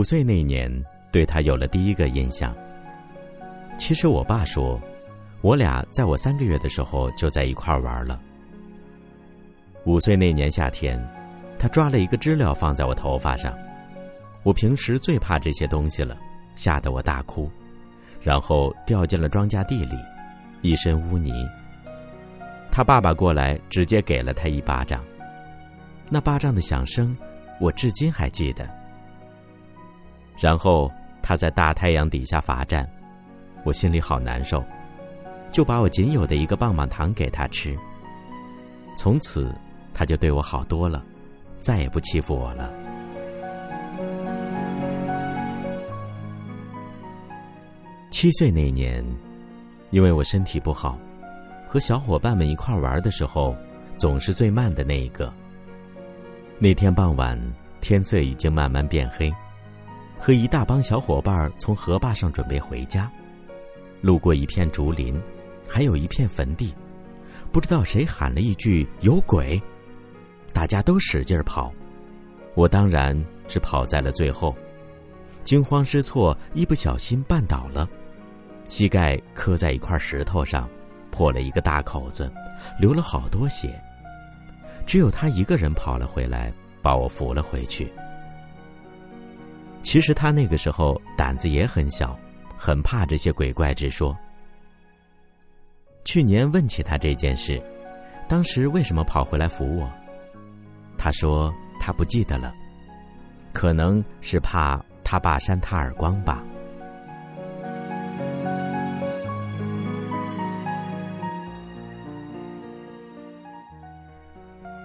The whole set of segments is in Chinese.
五岁那年，对他有了第一个印象。其实我爸说，我俩在我三个月的时候就在一块玩了。五岁那年夏天，他抓了一个知了放在我头发上，我平时最怕这些东西了，吓得我大哭，然后掉进了庄稼地里，一身污泥。他爸爸过来，直接给了他一巴掌。那巴掌的响声，我至今还记得。然后他在大太阳底下罚站，我心里好难受，就把我仅有的一个棒棒糖给他吃。从此，他就对我好多了，再也不欺负我了。七岁那年，因为我身体不好。和小伙伴们一块玩的时候，总是最慢的那一个。那天傍晚，天色已经慢慢变黑，和一大帮小伙伴从河坝上准备回家，路过一片竹林，还有一片坟地，不知道谁喊了一句“有鬼”，大家都使劲跑，我当然是跑在了最后，惊慌失措，一不小心绊倒了，膝盖磕在一块石头上。破了一个大口子，流了好多血。只有他一个人跑了回来，把我扶了回去。其实他那个时候胆子也很小，很怕这些鬼怪之说。去年问起他这件事，当时为什么跑回来扶我？他说他不记得了，可能是怕他爸扇他耳光吧。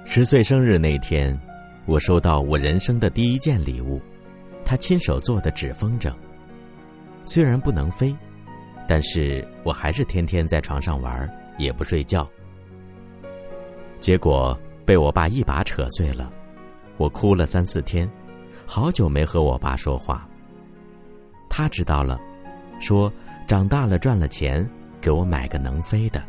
十岁生日那天，我收到我人生的第一件礼物，他亲手做的纸风筝。虽然不能飞，但是我还是天天在床上玩，也不睡觉。结果被我爸一把扯碎了，我哭了三四天，好久没和我爸说话。他知道了，说长大了赚了钱，给我买个能飞的。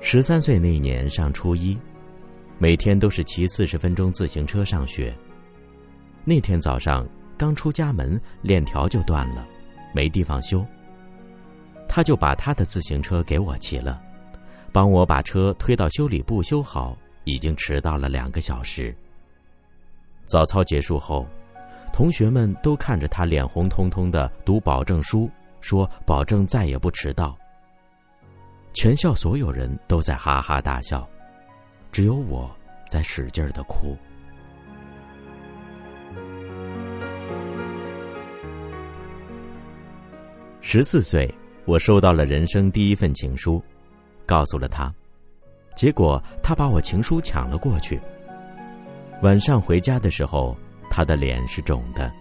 十三岁那年上初一，每天都是骑四十分钟自行车上学。那天早上刚出家门，链条就断了，没地方修。他就把他的自行车给我骑了，帮我把车推到修理部修好，已经迟到了两个小时。早操结束后，同学们都看着他脸红彤彤的读保证书，说保证再也不迟到。全校所有人都在哈哈大笑，只有我在使劲的哭。十四岁，我收到了人生第一份情书，告诉了他，结果他把我情书抢了过去。晚上回家的时候，他的脸是肿的。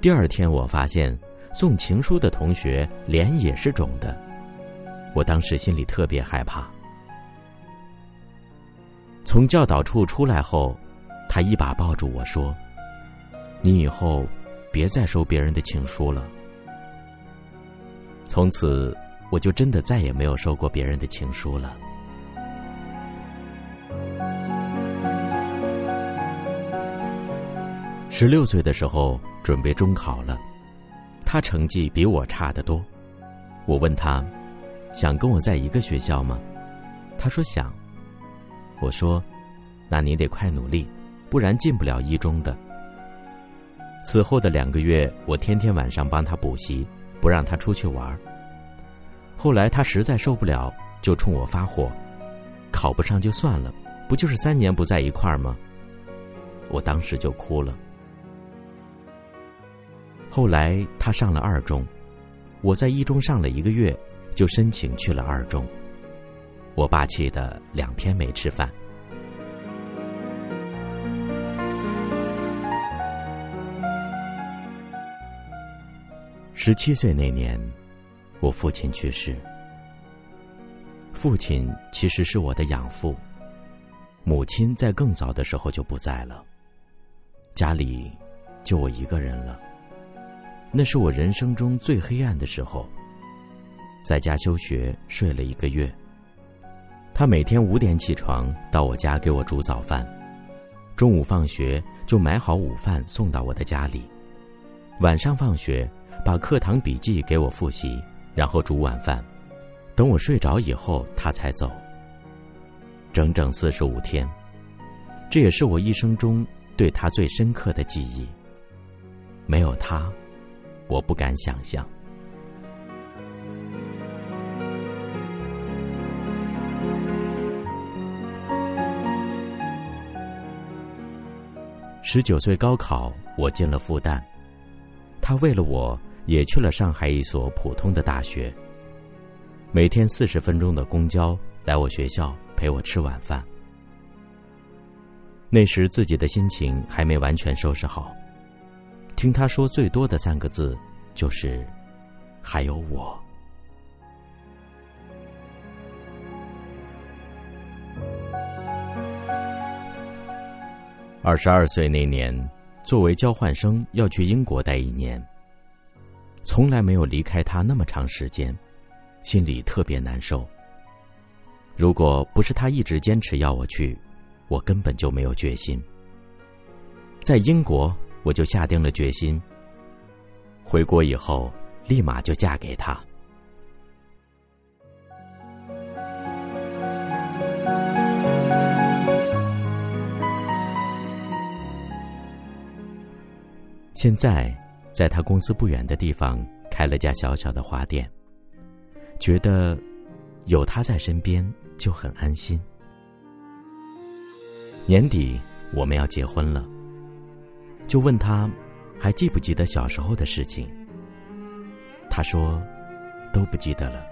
第二天，我发现送情书的同学脸也是肿的。我当时心里特别害怕。从教导处出来后，他一把抱住我说：“你以后别再收别人的情书了。”从此，我就真的再也没有收过别人的情书了。十六岁的时候，准备中考了，他成绩比我差得多。我问他。想跟我在一个学校吗？他说想。我说，那你得快努力，不然进不了一中的。此后的两个月，我天天晚上帮他补习，不让他出去玩。后来他实在受不了，就冲我发火：“考不上就算了，不就是三年不在一块儿吗？”我当时就哭了。后来他上了二中，我在一中上了一个月。就申请去了二中，我爸气的两天没吃饭。十七岁那年，我父亲去世。父亲其实是我的养父，母亲在更早的时候就不在了，家里就我一个人了。那是我人生中最黑暗的时候。在家休学，睡了一个月。他每天五点起床到我家给我煮早饭，中午放学就买好午饭送到我的家里，晚上放学把课堂笔记给我复习，然后煮晚饭，等我睡着以后他才走。整整四十五天，这也是我一生中对他最深刻的记忆。没有他，我不敢想象。十九岁高考，我进了复旦，他为了我也去了上海一所普通的大学。每天四十分钟的公交来我学校。陪我吃晚饭。那时自己的心情还没完全收拾好，听他说最多的三个字就是“还有我”。二十二岁那年，作为交换生要去英国待一年，从来没有离开他那么长时间，心里特别难受。如果不是他一直坚持要我去，我根本就没有决心。在英国，我就下定了决心。回国以后，立马就嫁给他。现在，在他公司不远的地方开了家小小的花店，觉得有他在身边。就很安心。年底我们要结婚了，就问他还记不记得小时候的事情。他说都不记得了，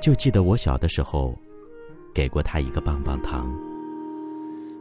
就记得我小的时候给过他一个棒棒糖。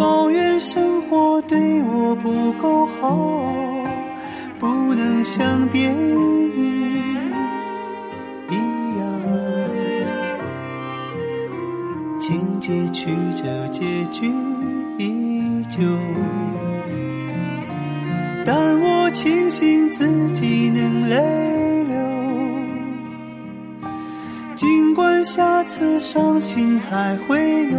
抱怨生活对我不够好，不能像电影。一样，情节曲折，结局依旧，但我庆幸自己能泪流。尽管下次伤心还会有，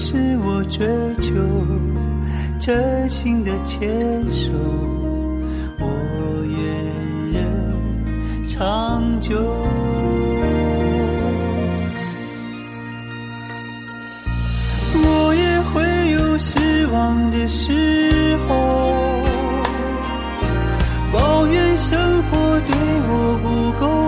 是我追求真心的牵手，我愿人长久。我也会有失望的时候，抱怨生活对我不够。